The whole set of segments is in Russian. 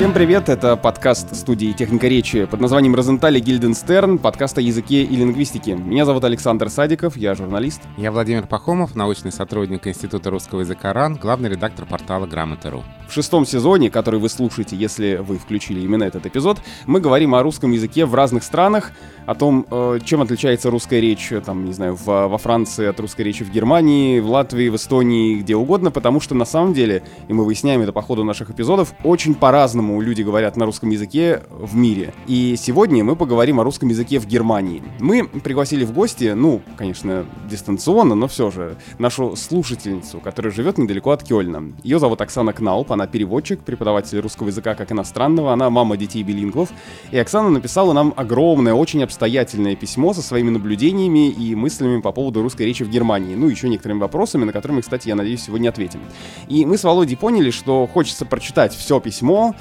Всем привет, это подкаст студии «Техника речи» под названием «Розентали Гильденстерн», подкаст о языке и лингвистике. Меня зовут Александр Садиков, я журналист. Я Владимир Пахомов, научный сотрудник Института русского языка РАН, главный редактор портала Грамота.ру. В шестом сезоне, который вы слушаете, если вы включили именно этот эпизод, мы говорим о русском языке в разных странах, о том, э, чем отличается русская речь, там, не знаю, во Франции от русской речи в Германии, в Латвии, в Эстонии, где угодно, потому что на самом деле, и мы выясняем это по ходу наших эпизодов, очень по-разному люди говорят на русском языке в мире. И сегодня мы поговорим о русском языке в Германии. Мы пригласили в гости, ну, конечно, дистанционно, но все же, нашу слушательницу, которая живет недалеко от Кёльна. Ее зовут Оксана Кнауп, она переводчик, преподаватель русского языка как иностранного, она мама детей билингвов. И Оксана написала нам огромное, очень обстоятельное письмо со своими наблюдениями и мыслями по поводу русской речи в Германии. Ну, еще некоторыми вопросами, на которые мы, кстати, я надеюсь, сегодня ответим. И мы с Володей поняли, что хочется прочитать все письмо,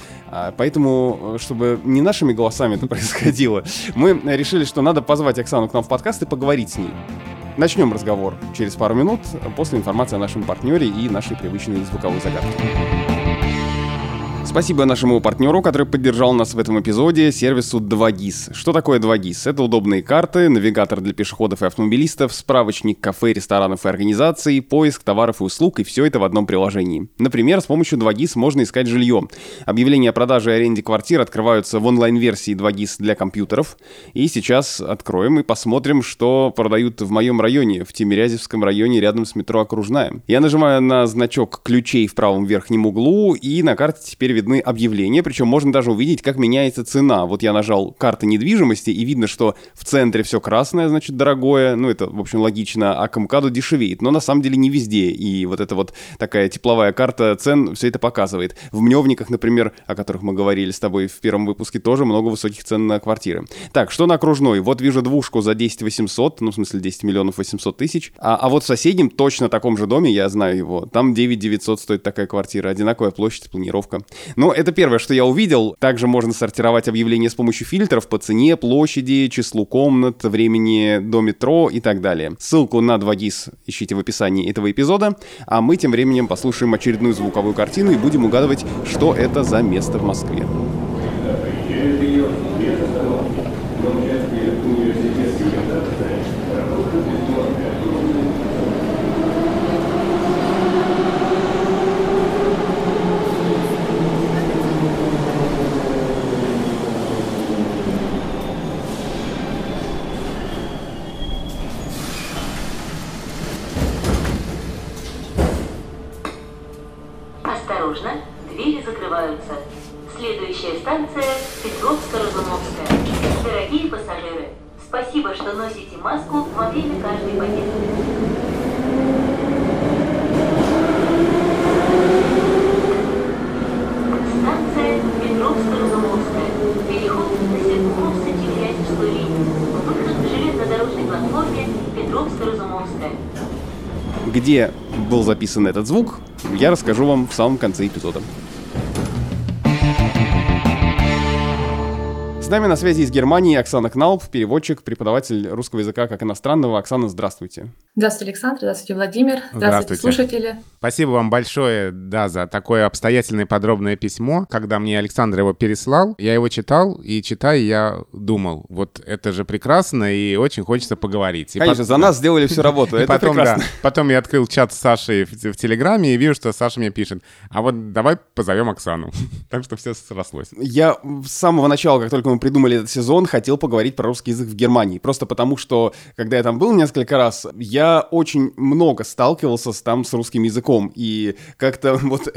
поэтому, чтобы не нашими голосами это происходило, мы решили, что надо позвать Оксану к нам в подкаст и поговорить с ней. Начнем разговор через пару минут после информации о нашем партнере и нашей привычной звуковой загадке. Спасибо нашему партнеру, который поддержал нас в этом эпизоде, сервису 2GIS. Что такое 2GIS? Это удобные карты, навигатор для пешеходов и автомобилистов, справочник кафе, ресторанов и организаций, поиск товаров и услуг, и все это в одном приложении. Например, с помощью 2GIS можно искать жилье. Объявления о продаже и аренде квартир открываются в онлайн-версии 2GIS для компьютеров. И сейчас откроем и посмотрим, что продают в моем районе, в Тимирязевском районе рядом с метро Окружная. Я нажимаю на значок ключей в правом верхнем углу, и на карте теперь видны объявления, причем можно даже увидеть, как меняется цена. Вот я нажал карты недвижимости, и видно, что в центре все красное, значит, дорогое, ну, это, в общем, логично, а Камкаду дешевеет, но на самом деле не везде, и вот эта вот такая тепловая карта цен все это показывает. В Мневниках, например, о которых мы говорили с тобой в первом выпуске, тоже много высоких цен на квартиры. Так, что на окружной? Вот вижу двушку за 10 800, ну, в смысле, 10 миллионов 800 тысяч, а, а вот в соседнем, точно таком же доме, я знаю его, там 9 900 стоит такая квартира, одинаковая площадь, планировка. Но это первое, что я увидел. Также можно сортировать объявления с помощью фильтров по цене, площади, числу комнат, времени до метро и так далее. Ссылку на 2GIS ищите в описании этого эпизода. А мы тем временем послушаем очередную звуковую картину и будем угадывать, что это за место в Москве. Был записан этот звук, я расскажу вам в самом конце эпизода. С нами на связи из Германии Оксана Кналп, переводчик, преподаватель русского языка как иностранного. Оксана, здравствуйте. Здравствуйте, Александр. Здравствуйте, Владимир. Здравствуйте, здравствуйте, слушатели. Спасибо вам большое, да, за такое обстоятельное и подробное письмо. Когда мне Александр его переслал, я его читал, и читая, я думал, вот это же прекрасно, и очень хочется поговорить. И Конечно, по... за нас сделали всю работу, это потом, прекрасно. Да, потом я открыл чат с Сашей в, в Телеграме и вижу, что Саша мне пишет, а вот давай позовем Оксану. так что все срослось. Я с самого начала, как только мы придумали этот сезон, хотел поговорить про русский язык в Германии. Просто потому, что, когда я там был несколько раз, я очень много сталкивался с, там с русским языком. И как-то вот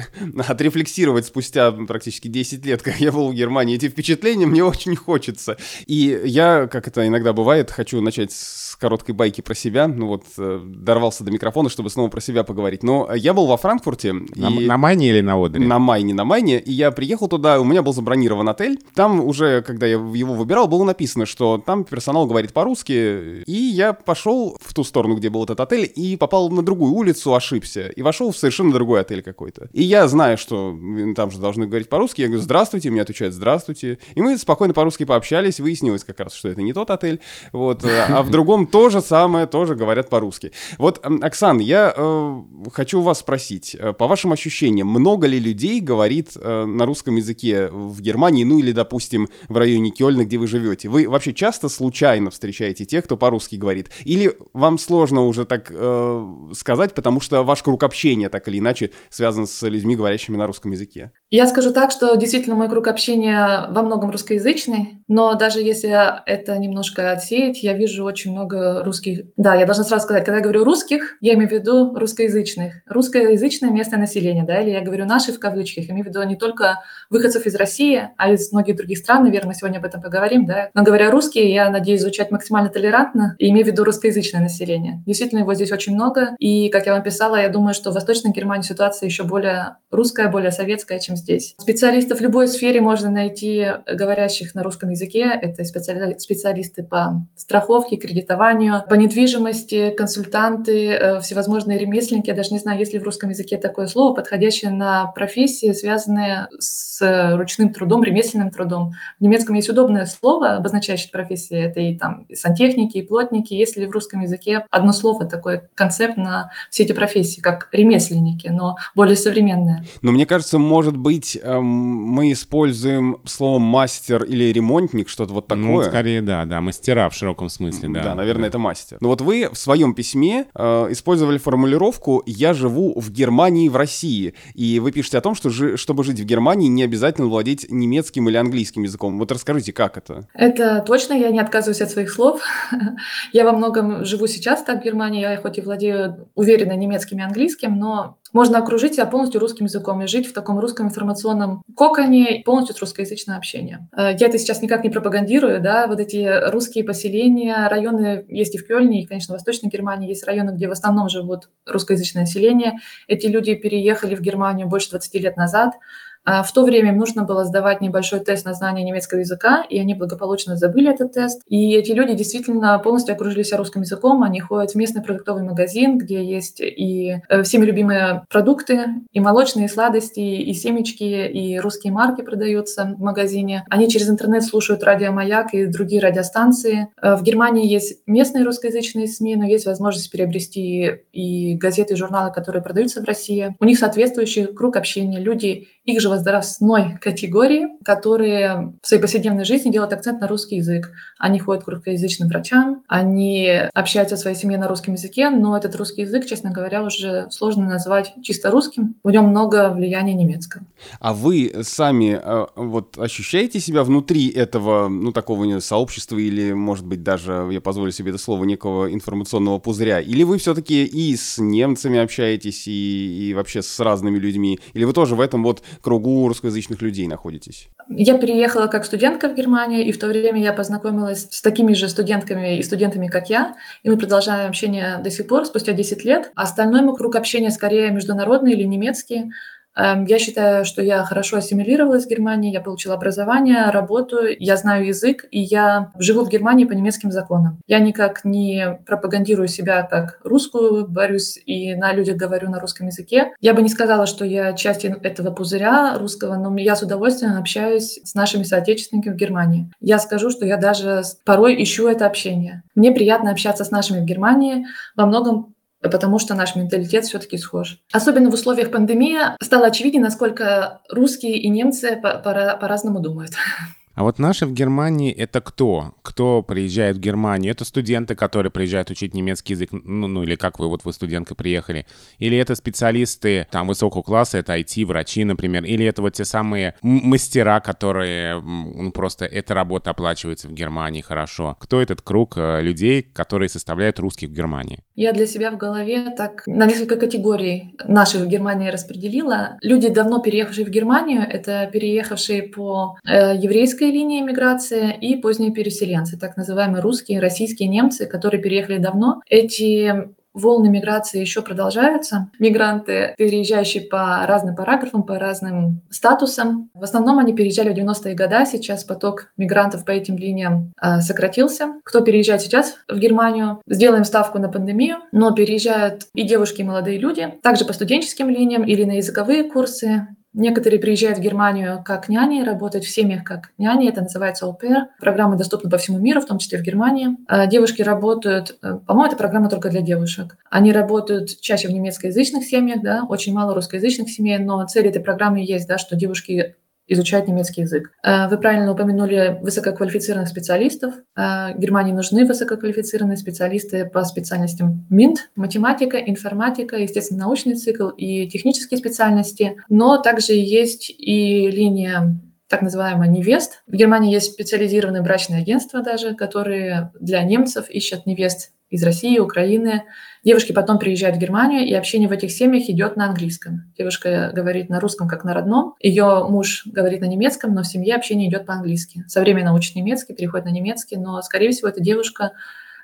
отрефлексировать спустя практически 10 лет, как я был в Германии, эти впечатления мне очень хочется. И я, как это иногда бывает, хочу начать с короткой байки про себя. Ну вот, э, дорвался до микрофона, чтобы снова про себя поговорить. Но я был во Франкфурте. На, и... на Майне или на Одере? На Майне, на Майне. И я приехал туда, у меня был забронирован отель. Там уже, когда я я его выбирал, было написано, что там персонал говорит по-русски, и я пошел в ту сторону, где был этот отель, и попал на другую улицу, ошибся, и вошел в совершенно другой отель какой-то. И я знаю, что там же должны говорить по-русски, я говорю, здравствуйте, мне отвечают, здравствуйте. И мы спокойно по-русски пообщались, выяснилось как раз, что это не тот отель, вот, а в другом то же самое, тоже говорят по-русски. Вот, Оксан, я э, хочу вас спросить, э, по вашим ощущениям, много ли людей говорит э, на русском языке в Германии, ну или, допустим, в районе Кёльна, где вы живете? Вы вообще часто случайно встречаете тех, кто по-русски говорит? Или вам сложно уже так э, сказать, потому что ваш круг общения так или иначе связан с людьми, говорящими на русском языке? Я скажу так, что действительно мой круг общения во многом русскоязычный, но даже если это немножко отсеять, я вижу очень много русских. Да, я должна сразу сказать, когда я говорю русских, я имею в виду русскоязычных. Русскоязычное местное население, да, или я говорю наши в кавычках, имею в виду не только выходцев из России, а из многих других стран, наверное, мы сегодня об этом поговорим, да. Но говоря русский, я надеюсь звучать максимально толерантно и имею в виду русскоязычное население. Действительно, его здесь очень много, и, как я вам писала, я думаю, что в Восточной Германии ситуация еще более русская, более советская, чем здесь. Специалистов в любой сфере можно найти, говорящих на русском языке. Это специалисты по страховке, кредитованию, по недвижимости, консультанты, э, всевозможные ремесленники. Я даже не знаю, есть ли в русском языке такое слово, подходящее на профессии, связанные с ручным трудом, ремесленным трудом. В немецком есть удобное слово, обозначающее профессии. Это и там и сантехники, и плотники. Есть ли в русском языке одно слово, такой концепт на все эти профессии, как ремесленники, но более современное? Но мне кажется, может быть, эм, мы используем слово мастер или ремонтник, что-то вот ну, такое. Ну, скорее, да, да, мастера в широком смысле, да. Да, наверное, да. это мастер. Но вот вы в своем письме э, использовали формулировку «я живу в Германии в России», и вы пишете о том, что жи- чтобы жить в Германии, не обязательно владеть немецким или английским языком. Вот расскажите, как это? Это точно, я не отказываюсь от своих слов. я во многом живу сейчас так в Германии, я хоть и владею уверенно немецким и английским, но можно окружить себя полностью русским языком и жить в таком русском информационном коконе полностью с русскоязычное общение. Э, я это сейчас никак не пропагандирую, да, вот эти русские поселения, районы есть и в Кёльне, и, конечно, в Восточной Германии есть районы, где в основном живут русскоязычное население. Эти люди переехали в Германию больше 20 лет назад, в то время им нужно было сдавать небольшой тест на знание немецкого языка, и они благополучно забыли этот тест. И эти люди действительно полностью окружили себя русским языком. Они ходят в местный продуктовый магазин, где есть и э, всеми любимые продукты, и молочные, сладости, и семечки, и русские марки продаются в магазине. Они через интернет слушают радио «Маяк» и другие радиостанции. Э, в Германии есть местные русскоязычные СМИ, но есть возможность приобрести и газеты, и журналы, которые продаются в России. У них соответствующий круг общения. Люди их же возрастной категории, которые в своей повседневной жизни делают акцент на русский язык. Они ходят к русскоязычным врачам, они общаются в своей семье на русском языке, но этот русский язык, честно говоря, уже сложно назвать чисто русским. В нем много влияния немецкого. А вы сами э, вот ощущаете себя внутри этого, ну, такого сообщества или, может быть, даже, я позволю себе это слово, некого информационного пузыря? Или вы все-таки и с немцами общаетесь, и, и вообще с разными людьми? Или вы тоже в этом вот кругу русскоязычных людей находитесь? Я переехала как студентка в Германию, и в то время я познакомилась с такими же студентками и студентами, как я, и мы продолжаем общение до сих пор, спустя 10 лет. Остальной мой круг общения скорее международный или немецкий. Эм, я считаю, что я хорошо ассимилировалась в Германии, я получила образование, работаю, я знаю язык, и я живу в Германии по немецким законам. Я никак не пропагандирую себя как русскую, борюсь и на людях говорю на русском языке. Я бы не сказала, что я часть этого пузыря русского, но я с удовольствием общаюсь с нашими соотечественниками в Германии. Я скажу, что я даже порой ищу это общение. Мне приятно общаться с нашими в Германии. Во многом потому что наш менталитет все-таки схож. Особенно в условиях пандемии стало очевидно, насколько русские и немцы по-разному думают. А вот наши в Германии — это кто? Кто приезжает в Германию? Это студенты, которые приезжают учить немецкий язык, ну, ну или как вы, вот вы студентка приехали. Или это специалисты там высокого класса, это IT, врачи, например. Или это вот те самые мастера, которые, ну, просто эта работа оплачивается в Германии хорошо. Кто этот круг э, людей, которые составляют русских в Германии? Я для себя в голове так на несколько категорий наших в Германии распределила. Люди, давно переехавшие в Германию, это переехавшие по э, еврейской русская линия миграции и поздние переселенцы, так называемые русские, российские немцы, которые переехали давно. Эти волны миграции еще продолжаются. Мигранты, переезжающие по разным параграфам, по разным статусам. В основном они переезжали в 90-е годы, сейчас поток мигрантов по этим линиям э, сократился. Кто переезжает сейчас в Германию, сделаем ставку на пандемию, но переезжают и девушки, и молодые люди, также по студенческим линиям или на языковые курсы, Некоторые приезжают в Германию как няни, работают в семьях как няни, это называется pair. Программа доступна по всему миру, в том числе в Германии. А девушки работают, э, по-моему, эта программа только для девушек. Они работают чаще в немецкоязычных семьях, да, очень мало русскоязычных семей, но цель этой программы есть, да, что девушки изучать немецкий язык. Э, вы правильно упомянули высококвалифицированных специалистов. Э, Германии нужны высококвалифицированные специалисты по специальностям МИНТ, математика, информатика, естественно, научный цикл и технические специальности. Но также есть и линия так называемая невест. В Германии есть специализированные брачные агентства даже, которые для немцев ищут невест из России, Украины. Девушки потом приезжают в Германию, и общение в этих семьях идет на английском. Девушка говорит на русском, как на родном. Ее муж говорит на немецком, но в семье общение идет по-английски. Со временем учит немецкий, переходит на немецкий, но, скорее всего, эта девушка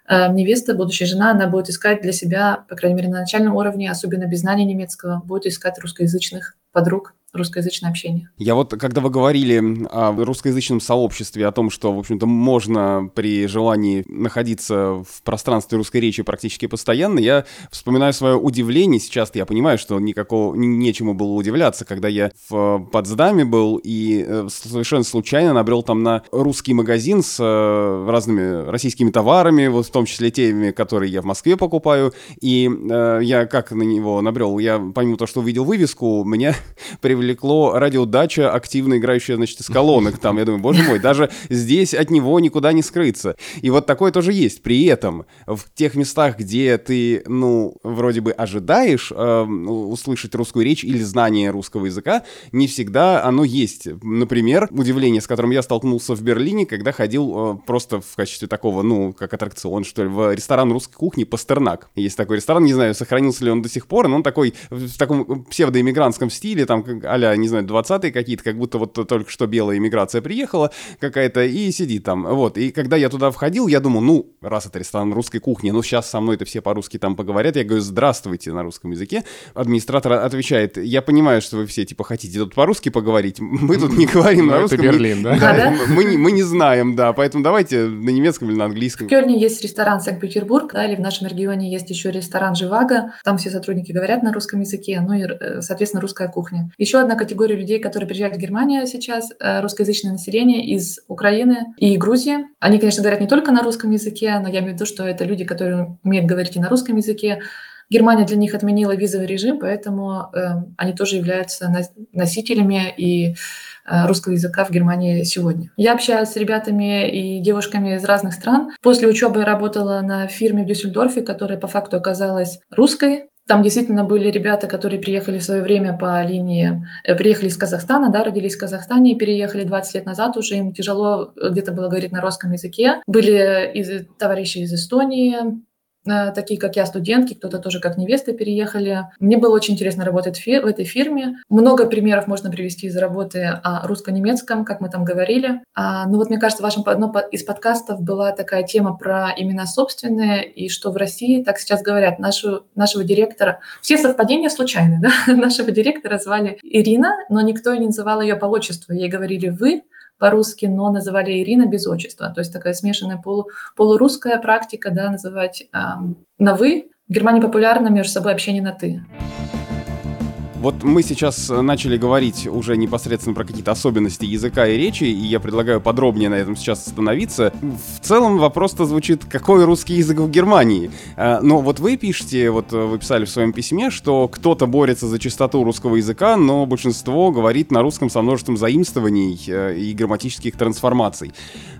э, невеста, будущая жена, она будет искать для себя, по крайней мере, на начальном уровне, особенно без знания немецкого, будет искать русскоязычных подруг, русскоязычное общение. Я вот, когда вы говорили о русскоязычном сообществе, о том, что, в общем-то, можно при желании находиться в пространстве русской речи практически постоянно, я вспоминаю свое удивление. Сейчас я понимаю, что никакого, нечему было удивляться, когда я в Потсдаме был и э, совершенно случайно набрел там на русский магазин с э, разными российскими товарами, вот в том числе теми, которые я в Москве покупаю. И э, я как на него набрел? Я, помимо того, что увидел вывеску, меня привлекло радиодача, активно играющая, значит, из колонок там. Я думаю, боже мой, даже здесь от него никуда не скрыться. И вот такое тоже есть. При этом в тех местах, где ты, ну, вроде бы ожидаешь э, услышать русскую речь или знание русского языка, не всегда оно есть. Например, удивление, с которым я столкнулся в Берлине, когда ходил э, просто в качестве такого, ну, как аттракцион, что ли, в ресторан русской кухни «Пастернак». Есть такой ресторан, не знаю, сохранился ли он до сих пор, но он такой в таком псевдоиммигрантском стиле, там а не знаю, 20-е какие-то, как будто вот только что белая иммиграция приехала какая-то и сидит там. Вот. И когда я туда входил, я думал, ну, раз это ресторан русской кухни, ну, сейчас со мной это все по-русски там поговорят. Я говорю, здравствуйте на русском языке. Администратор отвечает, я понимаю, что вы все, типа, хотите тут по-русски поговорить. Мы тут не говорим на ну, русском. Это Берлин, да? Да, мы не знаем, да. Поэтому давайте на немецком или на английском. В Кёльне есть ресторан Санкт-Петербург, да, или в нашем регионе есть еще ресторан Живаго. Там все сотрудники говорят на русском языке, ну и, э, соответственно, русская кухня. Еще одна категория людей, которые приезжают в Германию сейчас, э, русскоязычное население из Украины и Грузии. Они, конечно, говорят не только на русском языке, но я имею в виду, что это люди, которые умеют говорить и на русском языке. Германия для них отменила визовый режим, поэтому э, они тоже являются носителями и э, русского языка в Германии сегодня. Я общаюсь с ребятами и девушками из разных стран. После учебы я работала на фирме в Дюссельдорфе, которая по факту оказалась русской. Там действительно были ребята, которые приехали в свое время по линии, э, приехали из Казахстана, да, родились в Казахстане и переехали 20 лет назад, уже им тяжело где-то было говорить на русском языке. Были из, товарищи из Эстонии, Э, такие как я, студентки, кто-то тоже как невесты переехали. Мне было очень интересно работать в этой фирме. Много примеров можно привести из работы о русско-немецком, как мы там говорили. А, ну вот мне кажется, в вашем одном из подкастов была такая тема про имена собственные, и что в России так сейчас говорят. Нашу, нашего директора... Все совпадения случайны, да? Нашего директора звали Ирина, но никто не называл ее по отчеству. Ей говорили «вы», по-русски, но называли Ирина без отчества. То есть такая смешанная полу, полурусская практика, да, называть э, на «вы». В Германии популярно между собой общение на «ты». Вот мы сейчас э, начали говорить уже непосредственно про какие-то особенности языка и речи, и я предлагаю подробнее на этом сейчас остановиться. В целом вопрос-то звучит, какой русский язык в Германии? А, но вот вы пишете, вот э, вы писали в своем письме, что кто-то борется за чистоту русского языка, но большинство говорит на русском со множеством заимствований э, и грамматических трансформаций.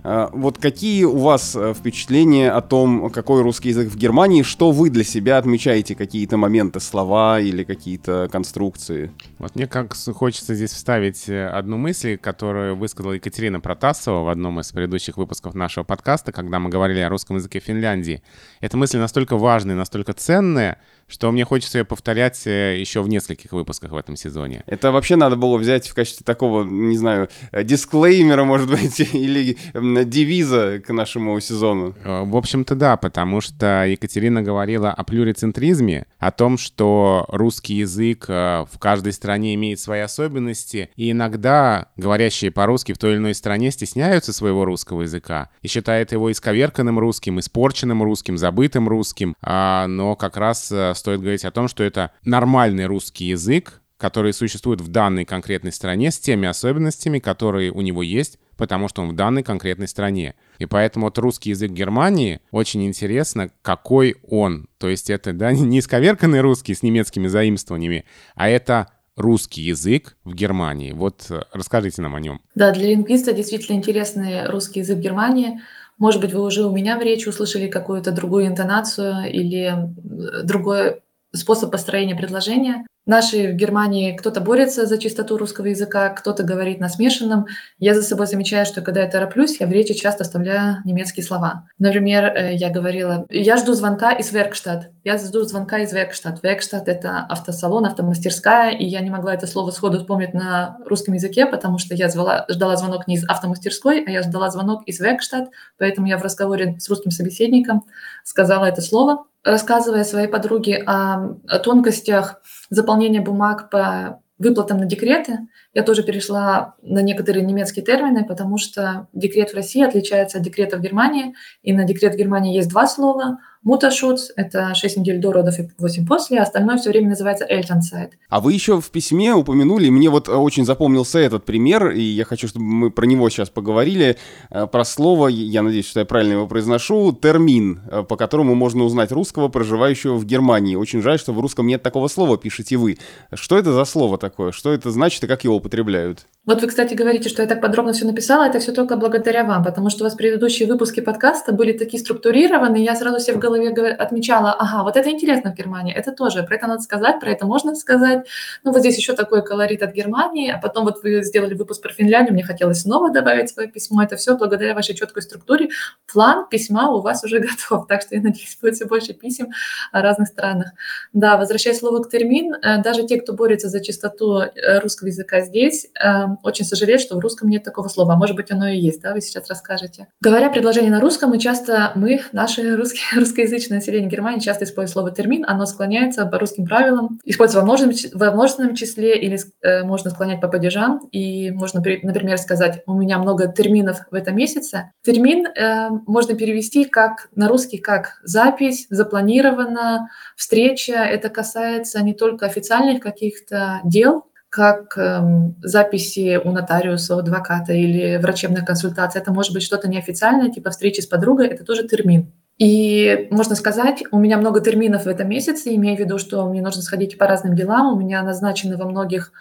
Вот какие у вас впечатления о том, какой русский язык в Германии, что вы для себя отмечаете, какие-то моменты, слова или какие-то конструкции? Инструкции. Вот мне как хочется здесь вставить э, одну мысль, которую высказала Екатерина Протасова в одном из предыдущих выпусков нашего подкаста, когда мы говорили о русском языке Финляндии. Эта мысль настолько важная, настолько ценная, что мне хочется повторять э, еще в нескольких выпусках в этом сезоне. Это вообще надо было взять в качестве такого, не знаю, э, дисклеймера, может быть, или девиза к нашему сезону. Э, в общем-то, да, потому что Екатерина говорила о плюрицентризме, о том, что русский язык в каждой стране имеет свои особенности, и иногда говорящие по-русски в той или иной стране стесняются своего русского языка и считают его исковерканным русским, испорченным русским, забытым русским, а, но как раз стоит говорить о том, что это нормальный русский язык, который существует в данной конкретной стране с теми особенностями, которые у него есть, потому что он в данной конкретной стране. И поэтому вот русский язык Германии очень интересно, какой он. То есть это да, не исковерканный русский с немецкими заимствованиями, а это русский язык в Германии. Вот э, расскажите нам о нем. Да, для лингвиста действительно интересный русский язык Германии – может быть, вы уже у меня в речи услышали какую-то другую интонацию или э, другой способ построения предложения. Наши в Германии кто-то борется за чистоту русского языка, кто-то говорит на смешанном. Я за собой замечаю, что когда я тороплюсь, я в речи часто оставляю немецкие слова. Например, э, я говорила, я жду звонка из Веркштадт. Я жду звонка из Веркштадт. Веркштадт — это автосалон, автомастерская, и я не могла это слово сходу вспомнить на русском языке, потому что я звала, ждала звонок не из автомастерской, а я ждала звонок из Веркштадт, поэтому я в разговоре с русским собеседником сказала это слово, рассказывая своей подруге о, о тонкостях заполнения бумаг по выплатам на декреты, я тоже перешла на некоторые немецкие термины, потому что декрет в России отличается от декрета в Германии, и на декрет в Германии есть два слова. Муташуц – это 6 недель до родов и 8 после, а остальное все время называется Эльтанцайт. А вы еще в письме упомянули, мне вот очень запомнился этот пример, и я хочу, чтобы мы про него сейчас поговорили, э, про слово, я надеюсь, что я правильно его произношу, термин, э, по которому можно узнать русского, проживающего в Германии. Очень жаль, что в русском нет такого слова, пишете вы. Что это за слово такое? Что это значит и как его употребляют? Вот вы, кстати, говорите, что я так подробно все написала, это все только благодаря вам, потому что у вас предыдущие выпуски подкаста были такие структурированные, я сразу себе в голове отмечала, ага, вот это интересно в Германии, это тоже, про это надо сказать, про это можно сказать. Ну, вот здесь еще такой колорит от Германии, а потом вот вы сделали выпуск про Финляндию, мне хотелось снова добавить свое письмо, это все благодаря вашей четкой структуре. План письма у вас уже готов, так что я надеюсь, будет все больше писем о разных странах. Да, возвращаясь слово к термин, э, даже те, кто борется за чистоту э, русского языка здесь, эм, очень сожалеет, что в русском нет такого слова. Может быть, оно и есть, да, вы сейчас расскажете. Говоря предложение на русском, мы часто, мы, наши русские, русскоязычное население Германии часто использует слово термин, оно склоняется по русским правилам, используется во множественном, во множественном числе или э, можно склонять по падежам, и можно, например, сказать, у меня много терминов в этом месяце. Термин э, можно перевести как на русский как запись, запланирована, встреча. Это касается не только официальных каких-то дел, как эм, записи у нотариуса, у адвоката или врачебная консультация. Это может быть что-то неофициальное, типа встречи с подругой, это тоже термин. И можно сказать, у меня много терминов в этом месяце, имея в виду, что мне нужно сходить по разным делам, у меня назначены во многих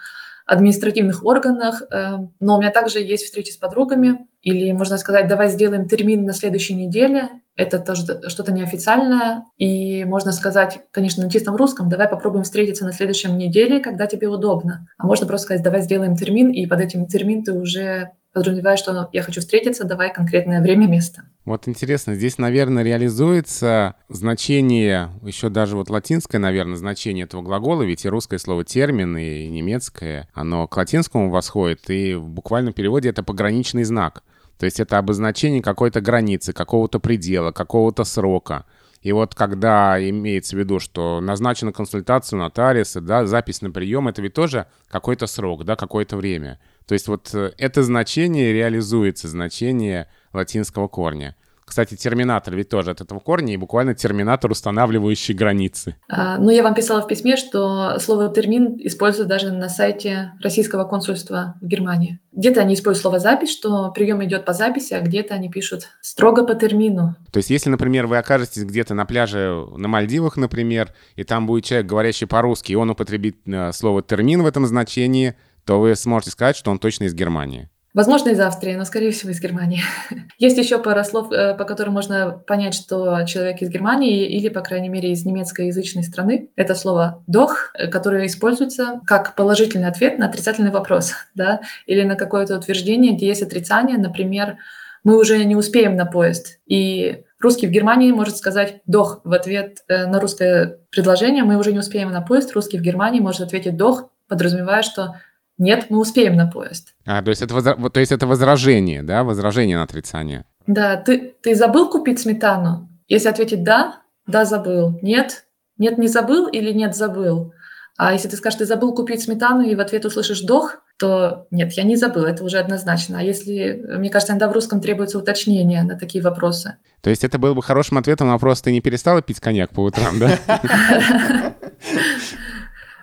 административных органах, э, но у меня также есть встречи с подругами, или можно сказать, давай сделаем термин на следующей неделе, это тоже что-то неофициальное, и можно сказать, конечно, на чистом русском, давай попробуем встретиться на следующем неделе, когда тебе удобно. А можно просто сказать, давай сделаем термин, и под этим термин ты уже подразумеваешь, что я хочу встретиться, давай конкретное время, место. Вот интересно, здесь, наверное, реализуется значение, еще даже вот латинское, наверное, значение этого глагола, ведь и русское слово термин, и немецкое, оно к латинскому восходит, и в буквальном переводе это пограничный знак. То есть это обозначение какой-то границы, какого-то предела, какого-то срока. И вот когда имеется в виду, что назначена консультация у нотариуса, да, запись на прием, это ведь тоже какой-то срок, да, какое-то время. То есть вот э, это значение реализуется, значение латинского корня. Кстати, терминатор ведь тоже от этого корня, и буквально терминатор, устанавливающий границы. А, ну, я вам писала в письме, что слово термин используют даже на сайте российского консульства в Германии. Где-то они используют слово запись, что прием идет по записи, а где-то они пишут строго по термину. То есть, если, например, вы окажетесь где-то на пляже на Мальдивах, например, и там будет человек, говорящий по-русски, и он употребит э, слово термин в этом значении, то вы сможете сказать, что он точно из Германии. Возможно, из Австрии, но, скорее всего, из Германии. Есть еще пара слов, э, по которым можно понять, что человек из Германии или, по крайней мере, из немецкоязычной страны. Это слово «дох», э, которое используется как положительный ответ на отрицательный вопрос, да, или на какое-то утверждение, где есть отрицание, например, мы уже не успеем на поезд. И русский в Германии может сказать «дох» в ответ э, на русское предложение, мы уже не успеем на поезд, русский в Германии может ответить «дох», подразумевая, что нет, мы успеем на поезд. А, то есть это, возра... то есть это возражение, да, возражение на отрицание. Да, ты, ты забыл купить сметану? Если ответить «да», «да, забыл», «нет», «нет, не забыл» или «нет, забыл». А если ты скажешь, ты забыл купить сметану, и в ответ услышишь «дох», то нет, я не забыл, это уже однозначно. А если, мне кажется, иногда в русском требуется уточнение на такие вопросы. То есть это было бы хорошим ответом на вопрос, ты не перестала пить коньяк по утрам, да?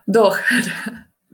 Дох.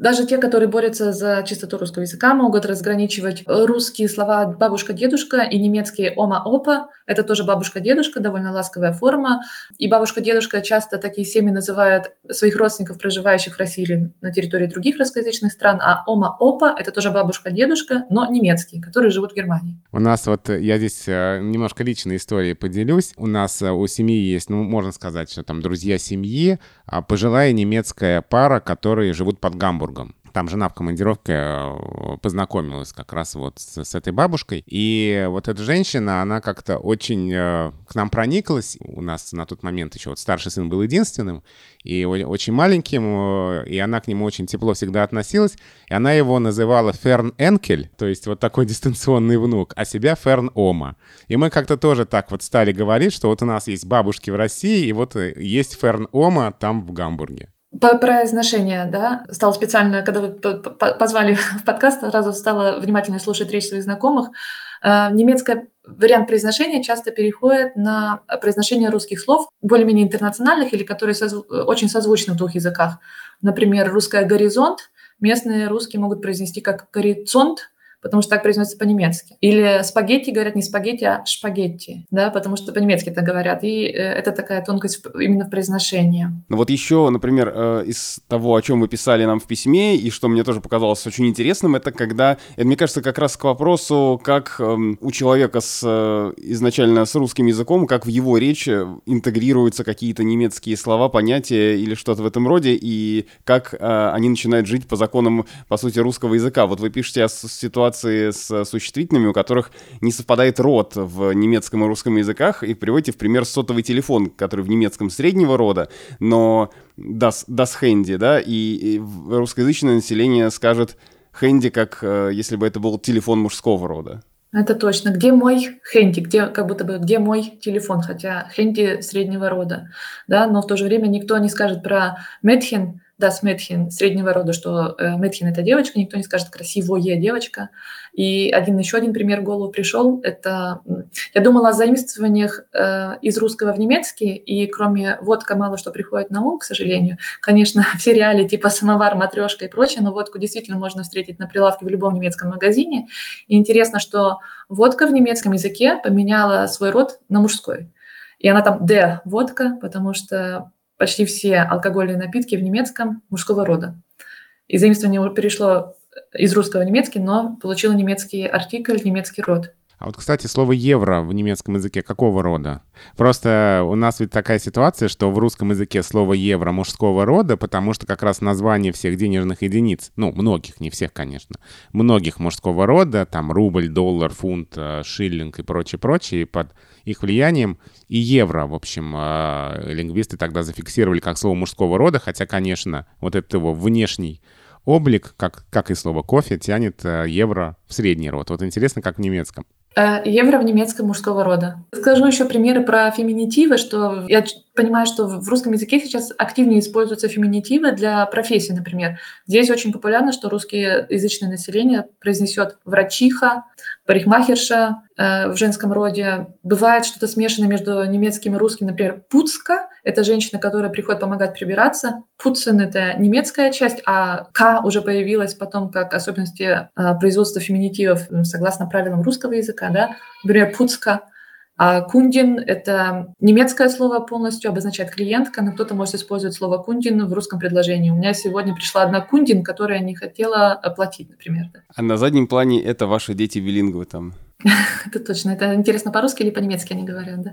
Даже те, которые борются за чистоту русского языка, могут разграничивать русские слова «бабушка-дедушка» и немецкие «ома-опа». Это тоже «бабушка-дедушка», довольно ласковая форма. И бабушка-дедушка часто такие семьи называют своих родственников, проживающих в России или на территории других русскоязычных стран. А «ома-опа» — это тоже бабушка-дедушка, но немецкие, которые живут в Германии. У нас вот, я здесь э, немножко личной историей поделюсь. У нас э, у семьи есть, ну, можно сказать, что там друзья семьи, а пожилая немецкая пара, которые живут под Гамбургом. Там жена в командировке э, познакомилась как раз вот с, с этой бабушкой. И вот эта женщина, она как-то очень э, к нам прониклась. У нас на тот момент еще вот старший сын был единственным и очень маленьким, э, и она к нему очень тепло всегда относилась. И она его называла Ферн Энкель, то есть вот такой дистанционный внук, а себя Ферн Ома. И мы как-то тоже так вот стали говорить, что вот у нас есть бабушки в России, и вот есть Ферн Ома там в Гамбурге. По произношение, да, стал специально, когда вы позвали в подкаст, сразу стала внимательно слушать речь своих знакомых. Э, немецкий вариант произношения часто переходит на произношение русских слов, более-менее интернациональных или которые созв... очень созвучны в двух языках. Например, русское «горизонт» местные русские могут произнести как «горизонт», потому что так произносится по-немецки. Или спагетти говорят не спагетти, а шпагетти, да, потому что по-немецки это говорят. И э, это такая тонкость именно в произношении. Ну вот еще, например, э, из того, о чем вы писали нам в письме, и что мне тоже показалось очень интересным, это когда, это, мне кажется, как раз к вопросу, как эм, у человека с э, изначально с русским языком, как в его речи интегрируются какие-то немецкие слова, понятия или что-то в этом роде, и как они начинают жить по законам, по сути, русского языка. Вот вы пишете о ситуации ситуации с существительными, у которых не совпадает род в немецком и русском языках, и приводите в пример сотовый телефон, который в немецком среднего рода, но das, das Handy, да, и, и русскоязычное население скажет Handy, как э, если бы это был телефон мужского рода. Это точно. Где мой хенди? Где, как будто бы, где мой телефон? Хотя хенди среднего рода, да, но в то же время никто не скажет про Mädchen, das Mädchen среднего рода, что э, Mädchen это девочка, никто не скажет красивая девочка. И один еще один пример в голову пришел. Это я думала о заимствованиях э, из русского в немецкий, и кроме водка мало что приходит на ум, к сожалению. Конечно, все реалии типа самовар, матрешка и прочее, но водку действительно можно встретить на прилавке в любом немецком магазине. И интересно, что водка в немецком языке поменяла свой род на мужской. И она там «де» водка, потому что почти все алкогольные напитки в немецком мужского рода. И заимствование перешло из русского в немецкий, но получило немецкий артикль, немецкий род. А вот, кстати, слово «евро» в немецком языке какого рода? Просто у нас ведь такая ситуация, что в русском языке слово «евро» мужского рода, потому что как раз название всех денежных единиц, ну, многих, не всех, конечно, многих мужского рода, там рубль, доллар, фунт, э, шиллинг и прочее-прочее, под их влиянием и евро, в общем, э, лингвисты тогда зафиксировали как слово мужского рода, хотя, конечно, вот этот его внешний облик, как, как и слово кофе, тянет э, евро в средний род. Вот интересно, как в немецком. Э, евро в немецком мужского рода. Скажу еще примеры про феминитивы, что я понимаю, что в русском языке сейчас активнее используются феминитивы для профессий, например. Здесь очень популярно, что русское язычное население произнесет врачиха, парикмахерша э, в женском роде. Бывает что-то смешанное между немецким и русским, например, пуцка – это женщина, которая приходит помогать прибираться. Пуцен – это немецкая часть, а к уже появилась потом как особенности э, производства феминитивов согласно правилам русского языка, да, например, пуцка – а кундин – это немецкое слово полностью, обозначает клиентка, но кто-то может использовать слово кундин в русском предложении. У меня сегодня пришла одна кундин, которая не хотела оплатить, например. А на заднем плане это ваши дети билингвы там? Это точно. Это интересно по-русски или по-немецки они говорят, да.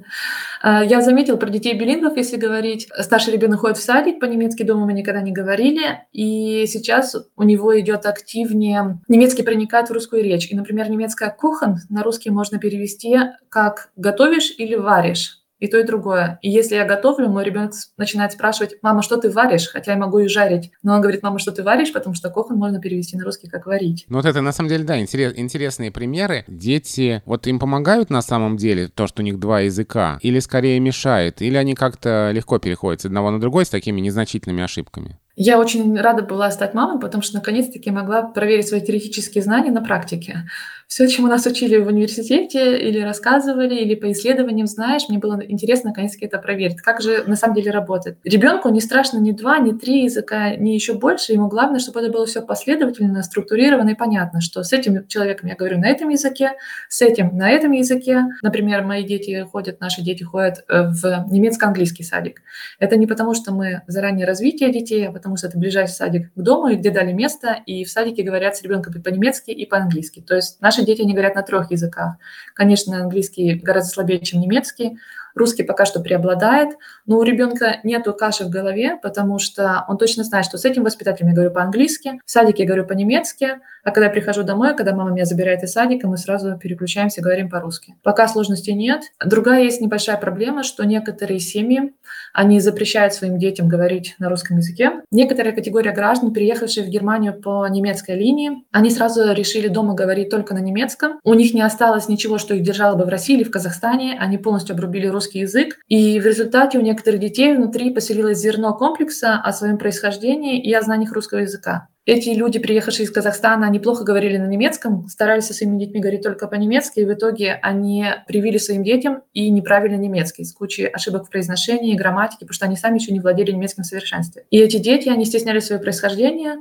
А, я заметила про детей билингвов, если говорить. Старший ребенок ходит в садик, по-немецки дома мы никогда не говорили. И сейчас у него идет активнее... Немецкий проникает в русскую речь. И, например, немецкая «кухен» на русский можно перевести как «готовишь» или «варишь» и то, и другое. И если я готовлю, мой ребенок начинает спрашивать, мама, что ты варишь? Хотя я могу и жарить. Но он говорит, мама, что ты варишь? Потому что кохан можно перевести на русский как варить. Ну вот это на самом деле, да, интерес, интересные примеры. Дети, вот им помогают на самом деле то, что у них два языка? Или скорее мешает? Или они как-то легко переходят с одного на другой с такими незначительными ошибками? Я очень рада была стать мамой, потому что наконец-таки могла проверить свои теоретические знания на практике все, чему нас учили в университете или рассказывали, или по исследованиям знаешь, мне было интересно наконец-таки это проверить, как же на самом деле работает. Ребенку не страшно ни два, ни три языка, ни еще больше, ему главное, чтобы это было все последовательно, структурировано и понятно, что с этим человеком я говорю на этом языке, с этим на этом языке. Например, мои дети ходят, наши дети ходят э, в немецко-английский садик. Это не потому, что мы заранее развитие детей, а потому что это ближайший садик к дому, где дали место, и в садике говорят с ребенком и по-немецки, и по-английски. То есть наши Наши дети не говорят на трех языках. Конечно, английский гораздо слабее, чем немецкий. Русский пока что преобладает, но у ребенка нету каши в голове, потому что он точно знает, что с этим воспитателем я говорю по-английски, в садике я говорю по-немецки, а когда я прихожу домой, когда мама меня забирает из садика, мы сразу переключаемся, говорим по-русски. Пока сложностей нет. Другая есть небольшая проблема, что некоторые семьи, они запрещают своим детям говорить на русском языке. Некоторая категория граждан, приехавшие в Германию по немецкой линии, они сразу решили дома говорить только на немецком. У них не осталось ничего, что их держало бы в России или в Казахстане. Они полностью обрубили русский язык. И в результате у некоторых детей внутри поселилось зерно комплекса о своем происхождении и о знаниях русского языка. Эти люди, приехавшие из Казахстана, они плохо говорили на немецком, старались со своими детьми говорить только по-немецки, и в итоге они привили своим детям и неправильно немецкий, с кучей ошибок в произношении, грамматике, потому что они сами еще не владели немецким в совершенстве. И эти дети, они стесняли свое происхождение,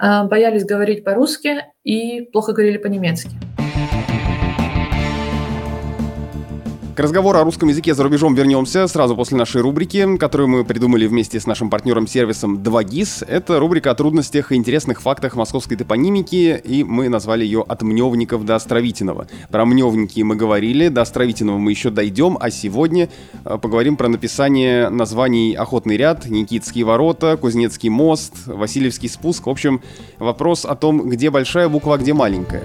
а, боялись говорить по-русски и плохо говорили по-немецки. К разговору о русском языке за рубежом вернемся сразу после нашей рубрики, которую мы придумали вместе с нашим партнером-сервисом 2GIS. Это рубрика о трудностях и интересных фактах московской топонимики, и мы назвали ее «От Мневников до Островитинова». Про Мневники мы говорили, до Островитинова мы еще дойдем, а сегодня э, поговорим про написание названий «Охотный ряд», «Никитские ворота», «Кузнецкий мост», «Васильевский спуск». В общем, вопрос о том, где большая буква, а где маленькая.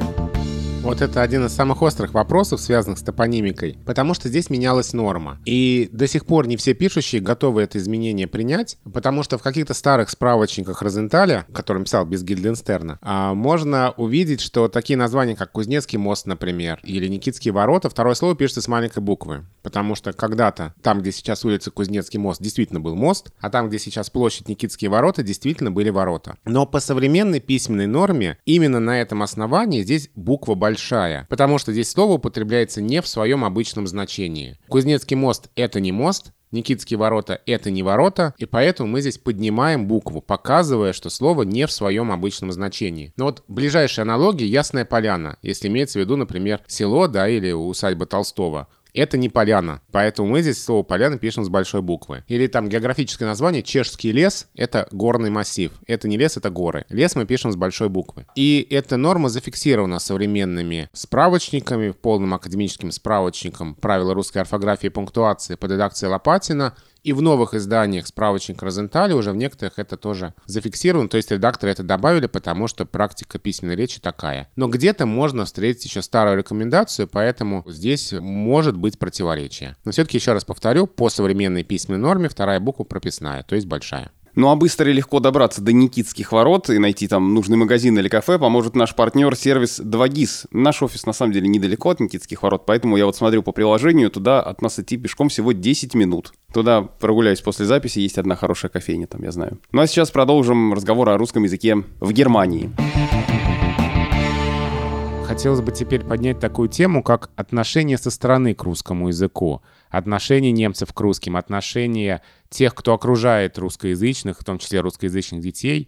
Вот это один из самых острых вопросов, связанных с топонимикой, потому что здесь менялась норма. И до сих пор не все пишущие готовы это изменение принять, потому что в каких-то старых справочниках Розенталя, которым писал без Гильденстерна, а, можно увидеть, что такие названия, как Кузнецкий мост, например, или Никитские ворота, второе слово пишется с маленькой буквы. Потому что когда-то там, где сейчас улица Кузнецкий мост, действительно был мост, а там, где сейчас площадь Никитские ворота, действительно были ворота. Но по современной письменной норме именно на этом основании здесь буква большая потому что здесь слово употребляется не в своем обычном значении. Кузнецкий мост — это не мост, Никитские ворота — это не ворота, и поэтому мы здесь поднимаем букву, показывая, что слово не в своем обычном значении. Но вот ближайшая аналогия — Ясная Поляна, если имеется в виду, например, село, да, или усадьба Толстого. Это не поляна, поэтому мы здесь слово поляна пишем с большой буквы. Или там географическое название Чешский лес — это горный массив. Это не лес, это горы. Лес мы пишем с большой буквы. И эта норма зафиксирована современными справочниками, полным академическим справочником правила русской орфографии и пунктуации под редакцией Лопатина — и в новых изданиях справочник Розенталя уже в некоторых это тоже зафиксировано, то есть редакторы это добавили, потому что практика письменной речи такая. Но где-то можно встретить еще старую рекомендацию, поэтому здесь может быть противоречие. Но все-таки еще раз повторю, по современной письменной норме вторая буква прописная, то есть большая. Ну а быстро и легко добраться до Никитских ворот и найти там нужный магазин или кафе поможет наш партнер сервис 2GIS. Наш офис на самом деле недалеко от Никитских ворот, поэтому я вот смотрю по приложению, туда от нас идти пешком всего 10 минут. Туда прогуляюсь после записи, есть одна хорошая кофейня там, я знаю. Ну а сейчас продолжим разговор о русском языке в Германии. Хотелось бы теперь поднять такую тему, как отношение со стороны к русскому языку отношение немцев к русским, отношение тех, кто окружает русскоязычных, в том числе русскоязычных детей,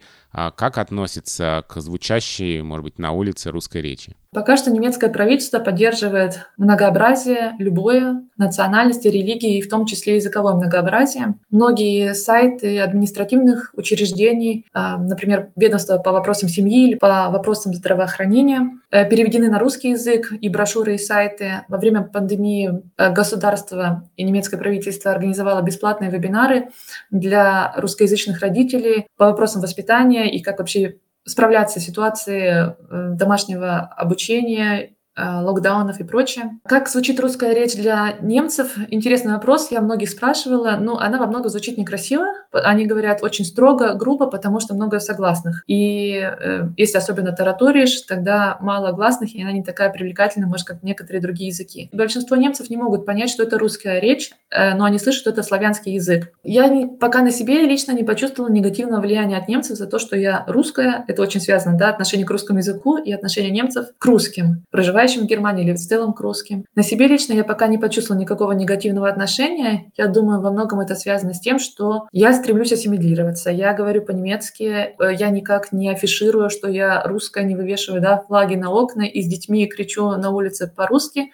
как относится к звучащей, может быть, на улице русской речи? Пока что немецкое правительство поддерживает многообразие, любое, национальности, религии, в том числе языковое многообразие. Многие сайты административных учреждений, а, например, ведомства по вопросам семьи или по вопросам здравоохранения, э, переведены на русский язык, и брошюры, и сайты. Во время пандемии э, государство и немецкое правительство организовало бесплатные вебинары для русскоязычных родителей по вопросам воспитания и как вообще справляться с ситуацией э, домашнего обучения локдаунов и прочее. Как звучит русская речь для немцев? Интересный вопрос, я многих спрашивала. Ну, она во многом звучит некрасиво. Они говорят очень строго, грубо, потому что много согласных. И э, если особенно тараторишь, тогда мало гласных, и она не такая привлекательная, может, как некоторые другие языки. Большинство немцев не могут понять, что это русская речь, э, но они слышат, что это славянский язык. Я не, пока на себе лично не почувствовала негативного влияния от немцев за то, что я русская. Это очень связано, да, отношение к русскому языку и отношение немцев к русским, проживающим проживающим в Германии или в целом к русским. На себе лично я пока не почувствовала никакого негативного отношения. Я думаю, во многом это связано с тем, что я стремлюсь ассимилироваться. Я говорю по-немецки, э, я никак не афиширую, что я русская, не вывешиваю да, флаги на окна и с детьми кричу на улице по-русски.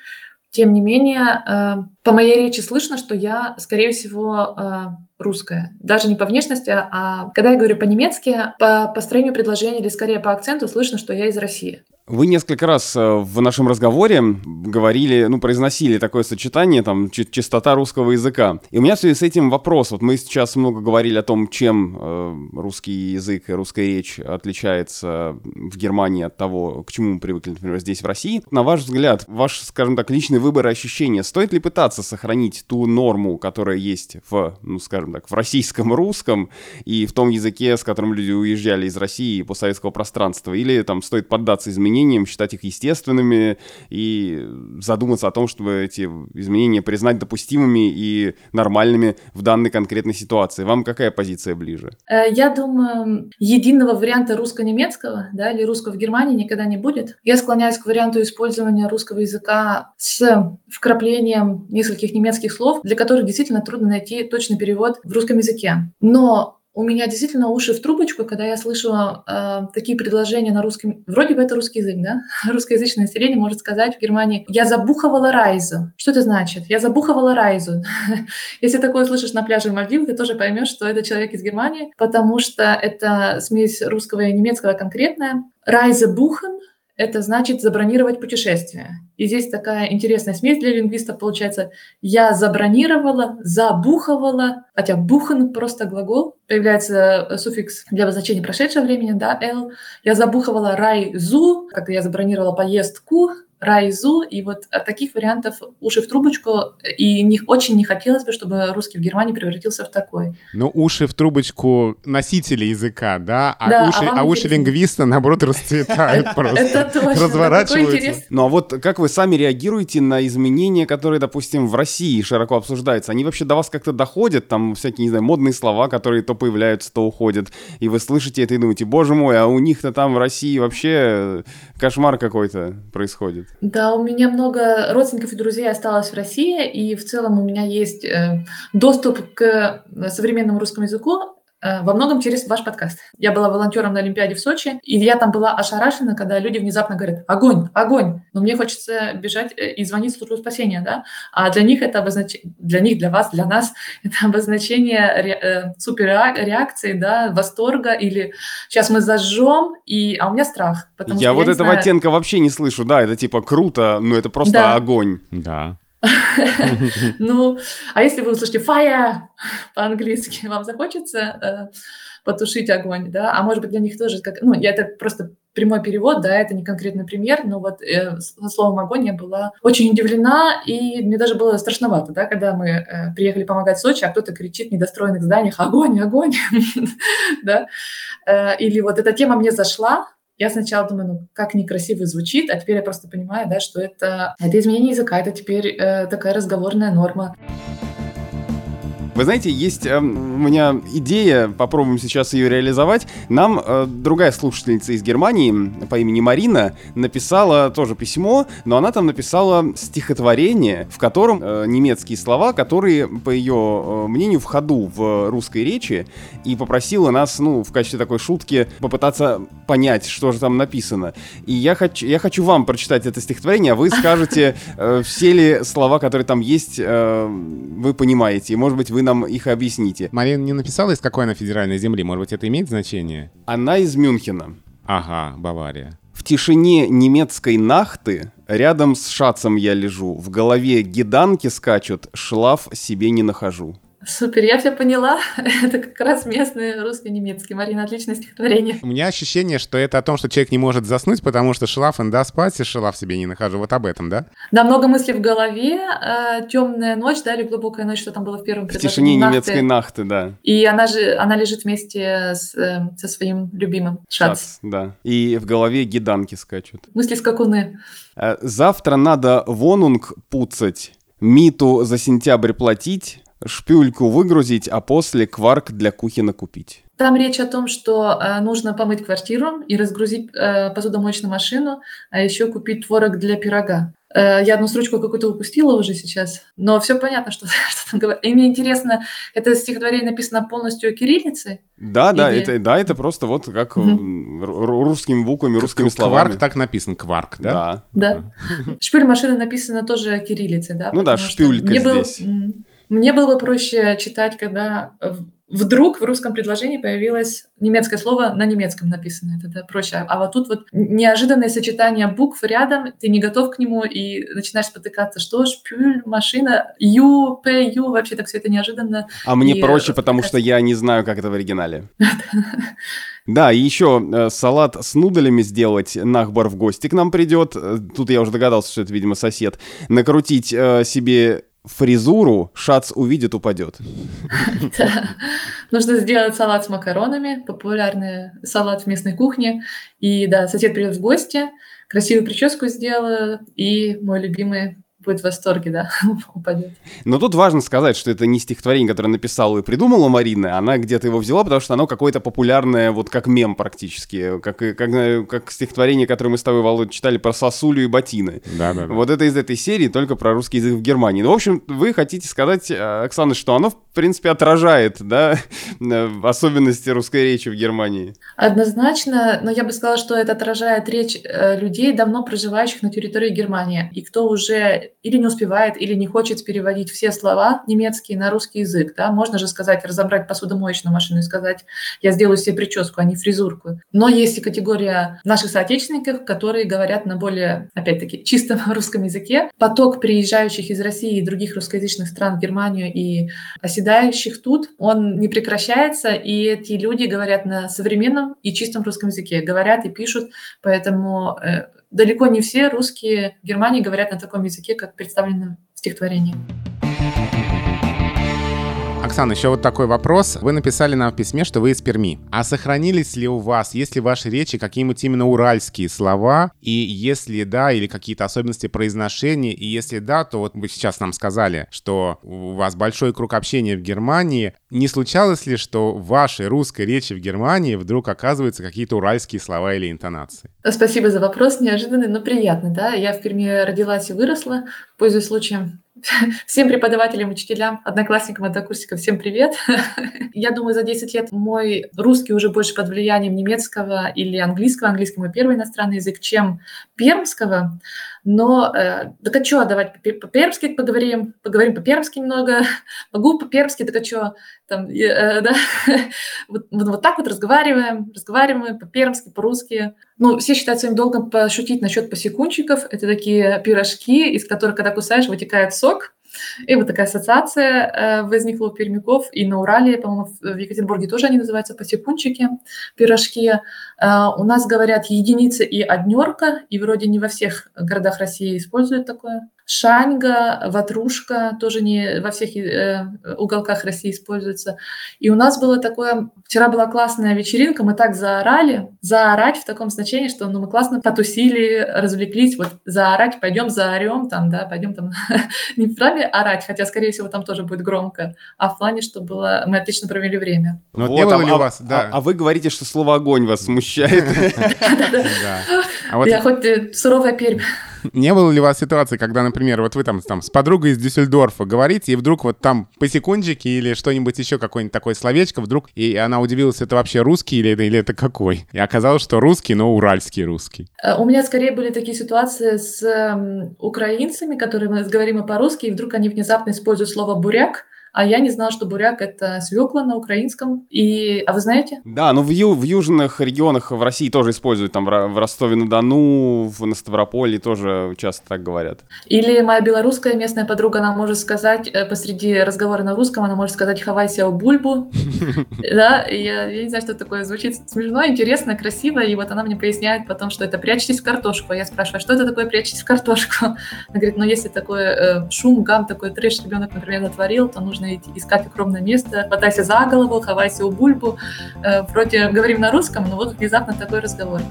Тем не менее, э, по моей речи слышно, что я, скорее всего, э, русская. Даже не по внешности, а когда я говорю по-немецки, по построению предложения или скорее по акценту слышно, что я из России. Вы несколько раз э, в нашем разговоре говорили, ну, произносили такое сочетание, там, чистота русского языка. И у меня в связи с этим вопрос. Вот мы сейчас много говорили о том, чем э, русский язык и русская речь отличается в Германии от того, к чему мы привыкли, например, здесь, в России. На ваш взгляд, ваш, скажем так, личный выбор и ощущения, стоит ли пытаться сохранить ту норму, которая есть в, ну, скажем так, в российском русском и в том языке, с которым люди уезжали из России и постсоветского пространства? Или там стоит поддаться изменениям изменениям, считать их естественными и задуматься о том, чтобы эти изменения признать допустимыми и нормальными в данной конкретной ситуации. Вам какая позиция ближе? Э, я думаю, единого варианта русско-немецкого да, или русского в Германии никогда не будет. Я склоняюсь к варианту использования русского языка с вкраплением нескольких немецких слов, для которых действительно трудно найти точный перевод в русском языке. Но у меня действительно уши в трубочку, когда я слышу э, такие предложения на русском. Вроде бы это русский язык, да? Русскоязычное население может сказать в Германии «я забуховала райзу». Что это значит? «Я забуховала райзу». Если такое слышишь на пляже в Мальдивах, ты тоже поймешь, что это человек из Германии, потому что это смесь русского и немецкого конкретная. Райзе бухен это значит забронировать путешествие. И здесь такая интересная смесь для лингвистов получается. Я забронировала, забуховала, хотя бухан просто глагол, появляется э, суффикс для обозначения прошедшего времени, да, l. Я забуховала райзу, как я забронировала поездку, Райзу, и вот от таких вариантов уши в трубочку, и не, очень не хотелось бы, чтобы русский в Германии превратился в такой. Ну, уши в трубочку носители языка, да, а да, уши, а, а уши лингвиста, наоборот, расцветают просто, разворачиваются. Ну, а вот как вы сами реагируете на изменения, которые, допустим, в России широко обсуждаются? Они вообще до вас как-то доходят? Там всякие, не знаю, модные слова, которые то появляются, то уходят, и вы слышите это и думаете, боже мой, а у них-то там в России вообще кошмар какой-то происходит. Да, у меня много родственников и друзей осталось в России, и в целом у меня есть э, доступ к э, современному русскому языку. Э, во многом через ваш подкаст. Я была волонтером на Олимпиаде в Сочи, и я там была ошарашена, когда люди внезапно говорят «Огонь! Огонь!» Но мне хочется бежать э, и звонить в службу спасения, да? А для них это обозначение, для них, для вас, для нас это обозначение ре... э, суперреакции, да, восторга или «сейчас мы зажжем», и... а у меня страх. Потому я что вот я этого знаю... оттенка вообще не слышу, да, это типа круто, но это просто да. огонь. Да. Ну, а если вы услышите fire по-английски, вам захочется э, потушить огонь, да? А может быть для них тоже, как, ну, я это просто прямой перевод, да, это не конкретный пример, но вот э, со словом огонь я была очень удивлена, и мне даже было страшновато, да, когда мы э, приехали помогать в Сочи, а кто-то кричит в недостроенных зданиях «Огонь, огонь!» да? Или вот эта тема мне зашла, я сначала думаю, ну, как некрасиво звучит, а теперь я просто понимаю, да, что это, это изменение языка, это теперь э, такая разговорная норма. Вы знаете, есть э, у меня идея, попробуем сейчас ее реализовать. Нам э, другая слушательница из Германии по имени Марина написала тоже письмо, но она там написала стихотворение, в котором э, немецкие слова, которые, по ее э, мнению, в ходу в русской речи, и попросила нас, ну, в качестве такой шутки попытаться понять, что же там написано. И я хочу, я хочу вам прочитать это стихотворение, а вы скажете, э, все ли слова, которые там есть, э, вы понимаете. И, может быть, вы нам их объясните. Марина не написала, из какой она федеральной земли? Может быть, это имеет значение? Она из Мюнхена. Ага, Бавария. В тишине немецкой нахты рядом с шацем я лежу, в голове гиданки скачут, шлаф себе не нахожу. Супер, я все поняла. Это как раз местный русско-немецкий. Марина, отличное стихотворение. У меня ощущение, что это о том, что человек не может заснуть, потому что шлафен, да, спать, и шлаф себе не нахожу. Вот об этом, да? Да, много мыслей в голове. Э, темная ночь, да, или глубокая ночь, что там было в первом В тишине немецкой нахты, да. И она же, она лежит вместе с, э, со своим любимым. Шац. Шац, да. И в голове гиданки скачут. Мысли скакуны. Э, завтра надо вонунг пуцать, миту за сентябрь платить, шпюльку выгрузить, а после кварк для кухни купить. Там речь о том, что э, нужно помыть квартиру и разгрузить э, посудомоечную машину, а еще купить творог для пирога. Э, я одну строчку какую-то упустила уже сейчас, но все понятно, что, что там говорят. И мне интересно, это стихотворение написано полностью кириллицей? Да, да, это, да, это просто вот как угу. русскими буквами, русскими Кварк словами. Кварк так написан, кварк, да? Да. Да. Шпюль машины написано тоже кириллицей, да? Ну да, шпюлька здесь. Был, мне было бы проще читать, когда вдруг в русском предложении появилось немецкое слово на немецком написано. Это проще. А вот тут вот неожиданное сочетание букв рядом, ты не готов к нему и начинаешь спотыкаться. Что ж, пюль, машина, ю, п, ю, вообще так все это неожиданно. А мне и проще, потому что я не знаю, как это в оригинале. Да, и еще э, салат с нуделями сделать. Нахбар в гости к нам придет. Э, тут я уже догадался, что это, видимо, сосед. Накрутить э, себе фризуру, шац увидит, упадет. Нужно сделать салат с макаронами, популярный салат в местной кухне. И да, сосед придет в гости, красивую прическу сделаю, и мой любимый будет в восторге, да, упадет. Но тут важно сказать, что это не стихотворение, которое написала и придумала Марина, она где-то его взяла, потому что оно какое-то популярное, вот как мем практически, как, как, как стихотворение, которое мы с тобой, Володь, читали про сосулю и ботины. Да, да, да. Вот это из этой серии, только про русский язык в Германии. Ну, в общем, вы хотите сказать, э, Оксана, что оно, в принципе, отражает, да, особенности русской речи в Германии? Однозначно, но я бы сказала, что это отражает речь э, людей, давно проживающих на территории Германии, и кто уже или не успевает, или не хочет переводить все слова немецкие на русский язык. Да? Можно же сказать, разобрать посудомоечную машину и сказать, я сделаю себе прическу, а не фризурку. Но есть и категория наших соотечественников, которые говорят на более, опять-таки, чистом русском языке. Поток приезжающих из России и других русскоязычных стран в Германию и оседающих тут, он не прекращается, и эти люди говорят на современном и чистом русском языке, говорят и пишут, поэтому э, далеко не все русские в Германии говорят на таком языке, как представлено в стихотворении. Оксана, еще вот такой вопрос. Вы написали нам в письме, что вы из Перми. А сохранились ли у вас, есть ли в вашей речи какие-нибудь именно уральские слова? И если да, или какие-то особенности произношения? И если да, то вот вы сейчас нам сказали, что у вас большой круг общения в Германии. Не случалось ли, что в вашей русской речи в Германии вдруг оказываются какие-то уральские слова или интонации? Спасибо за вопрос, неожиданный, но приятный, да. Я в Перми родилась и выросла, пользуясь случаем Всем преподавателям, учителям, одноклассникам, однокурсникам, всем привет. Я думаю, за 10 лет мой русский уже больше под влиянием немецкого или английского, английский мой первый иностранный язык, чем пермского. Но, э, так а давайте по-пермски поговорим, поговорим по-пермски немного, могу по-пермски, что, там, э, да, вот, вот, вот так вот разговариваем, разговариваем по-пермски, по-русски. Ну, все считают своим долгом пошутить насчет посекунчиков. Это такие пирожки, из которых, когда кусаешь, вытекает сок. И вот такая ассоциация э, возникла у пермяков. И на Урале, по-моему, в Екатеринбурге тоже они называются посекунчики, пирожки. Э, у нас говорят единица и однерка, и вроде не во всех городах России используют такое шаньга, ватрушка, тоже не во всех э, уголках России используется. И у нас было такое, вчера была классная вечеринка, мы так заорали, заорать в таком значении, что ну, мы классно потусили, развлеклись, вот заорать, пойдем заорем, там, да, пойдем там, не в плане орать, хотя, скорее всего, там тоже будет громко, а в плане, что было, мы отлично провели время. Ну, вот, вот, а, ли у вас, да. а, а вы говорите, что слово «огонь» вас смущает. А я хоть э, суровая Пермь. Не было ли у вас ситуации, когда, например, вот вы там, там с подругой из Дюссельдорфа говорите, и вдруг вот там по секундчике или что-нибудь еще, какое-нибудь такое словечко, вдруг, и она удивилась, это вообще русский или или это какой? И оказалось, что русский, но уральский русский. Э, у меня скорее были такие ситуации с э, украинцами, которые мы говорим по-русски, и вдруг они внезапно используют слово «буряк», а я не знала, что буряк — это свекла на украинском. И... А вы знаете? Да, ну в, ю... в южных регионах в России тоже используют, там в Ростове-на-Дону, в на Ставрополе тоже часто так говорят. Или моя белорусская местная подруга, она может сказать, э, посреди разговора на русском, она может сказать «хавайся бульбу». Да, я не знаю, что такое, звучит смешно, интересно, красиво, и вот она мне поясняет потом, что это «прячьтесь в картошку». Я спрашиваю, «А что это такое «прячьтесь в картошку»? Она говорит, ну если такой э, шум, гам, такой трэш ребенок, например, натворил, то нужно нужно идти, искать укромное место, хватайся за голову, хавайся у бульбу. Э, вроде говорим на русском, но вот внезапно такой разговор.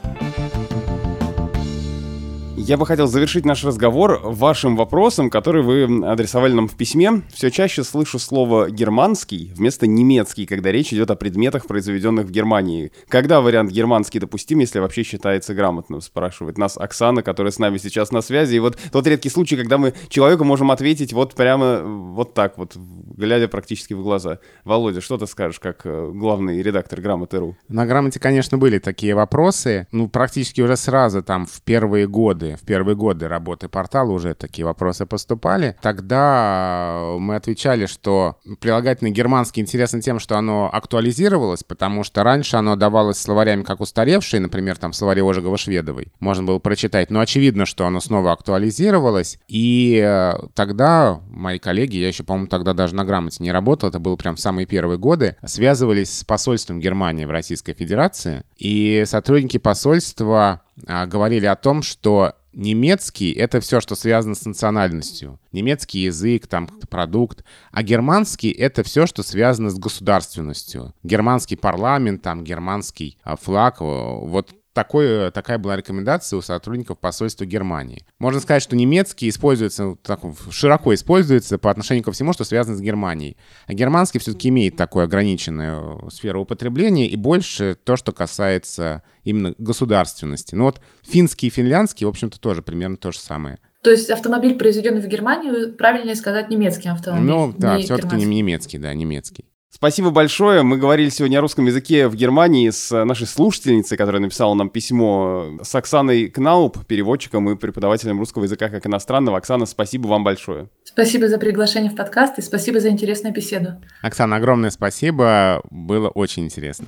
Я бы хотел завершить наш разговор вашим вопросом, который вы адресовали нам в письме. Все чаще слышу слово «германский» вместо «немецкий», когда речь идет о предметах, произведенных в Германии. Когда вариант «германский» допустим, если вообще считается грамотным, спрашивает нас Оксана, которая с нами сейчас на связи. И вот тот редкий случай, когда мы человеку можем ответить вот прямо вот так вот, глядя практически в глаза. Володя, что ты скажешь, как э, главный редактор «Грамоты.ру»? На «Грамоте», конечно, были такие вопросы. Ну, практически уже сразу, там, в первые годы в первые годы работы портала уже такие вопросы поступали. Тогда мы отвечали, что прилагательное германский интересно тем, что оно актуализировалось, потому что раньше оно давалось словарями как устаревшие, например, там в словаре Ожегова-Шведовой. Можно было прочитать, но очевидно, что оно снова актуализировалось. И э, тогда мои коллеги, я еще, по-моему, тогда даже на грамоте не работал, это было прям самые первые годы, связывались с посольством Германии в Российской Федерации. И сотрудники посольства говорили о том, что немецкий — это все, что связано с национальностью. Немецкий язык, там, продукт. А германский — это все, что связано с государственностью. Германский парламент, там, германский а, флаг. Вот такой, такая была рекомендация у сотрудников посольства Германии. Можно сказать, что немецкий используется, так, широко используется по отношению ко всему, что связано с Германией. А германский все-таки имеет такую ограниченную сферу употребления и больше то, что касается именно государственности. Ну вот финский и финляндский, в общем-то, тоже примерно то же самое. То есть автомобиль, произведенный в Германии, правильнее сказать немецкий автомобиль. Ну да, все-таки не немецкий, да, немецкий. Спасибо большое. Мы говорили сегодня о русском языке в Германии с нашей слушательницей, которая написала нам письмо, с Оксаной Кнауп, переводчиком и преподавателем русского языка как иностранного. Оксана, спасибо вам большое. Спасибо за приглашение в подкаст и спасибо за интересную беседу. Оксана, огромное спасибо. Было очень интересно.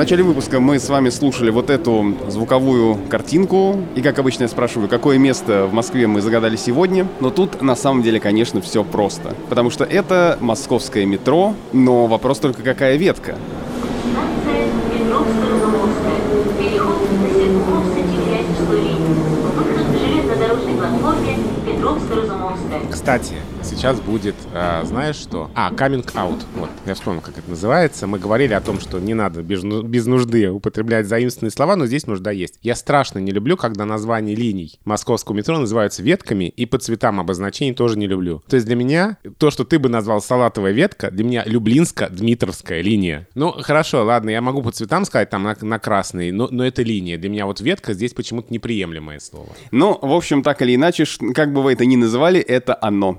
Начале выпуска мы с вами слушали вот эту звуковую картинку. И, как обычно, я спрашиваю, какое место в Москве мы загадали сегодня. Но тут, на самом деле, конечно, все просто. Потому что это московское метро, но вопрос только какая ветка. Кстати, сейчас будет, а, знаешь что? А, coming out. Вот, я вспомнил, как это называется. Мы говорили о том, что не надо без, без нужды употреблять заимственные слова, но здесь нужда есть. Я страшно не люблю, когда названия линий московского метро называются ветками, и по цветам обозначений тоже не люблю. То есть для меня то, что ты бы назвал салатовая ветка, для меня Люблинско-Дмитровская линия. Ну, хорошо, ладно, я могу по цветам сказать там на, на красный, но, но это линия. Для меня вот ветка здесь почему-то неприемлемое слово. Ну, в общем, так или иначе, как бы вы это ни называли, это оно.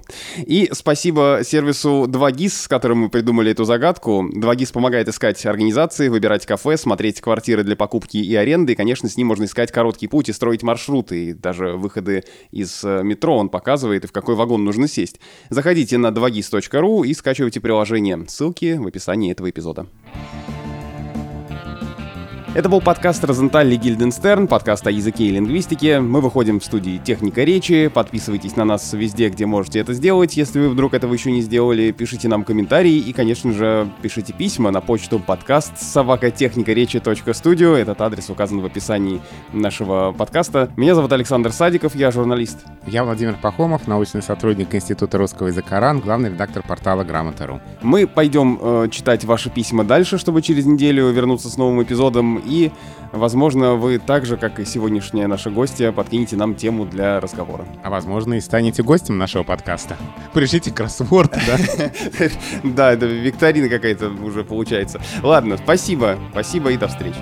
И спасибо сервису 2GIS, с которым мы придумали эту загадку. 2GIS помогает искать организации, выбирать кафе, смотреть квартиры для покупки и аренды. И, конечно, с ним можно искать короткий путь и строить маршруты. И даже выходы из э, метро он показывает, и в какой вагон нужно сесть. Заходите на 2gis.ru и скачивайте приложение. Ссылки в описании этого эпизода. Это был подкаст Розенталь и Гильденстерн, подкаст о языке и лингвистике. Мы выходим в студии «Техника речи». Подписывайтесь на нас везде, где можете это сделать. Если вы вдруг этого еще не сделали, пишите нам комментарии и, конечно же, пишите письма на почту подкаст собакатехникаречи.студио. Этот адрес указан в описании нашего подкаста. Меня зовут Александр Садиков, я журналист. Я Владимир Пахомов, научный сотрудник Института русского языка РАН, главный редактор портала Грамота.ру. Мы пойдем э, читать ваши письма дальше, чтобы через неделю вернуться с новым эпизодом и, возможно, вы так же, как и сегодняшняя наша гостья, подкинете нам тему для разговора. А возможно, и станете гостем нашего подкаста. Порешите кроссворд, да? Да, это викторина какая-то уже получается. Ладно, спасибо, спасибо и до встречи.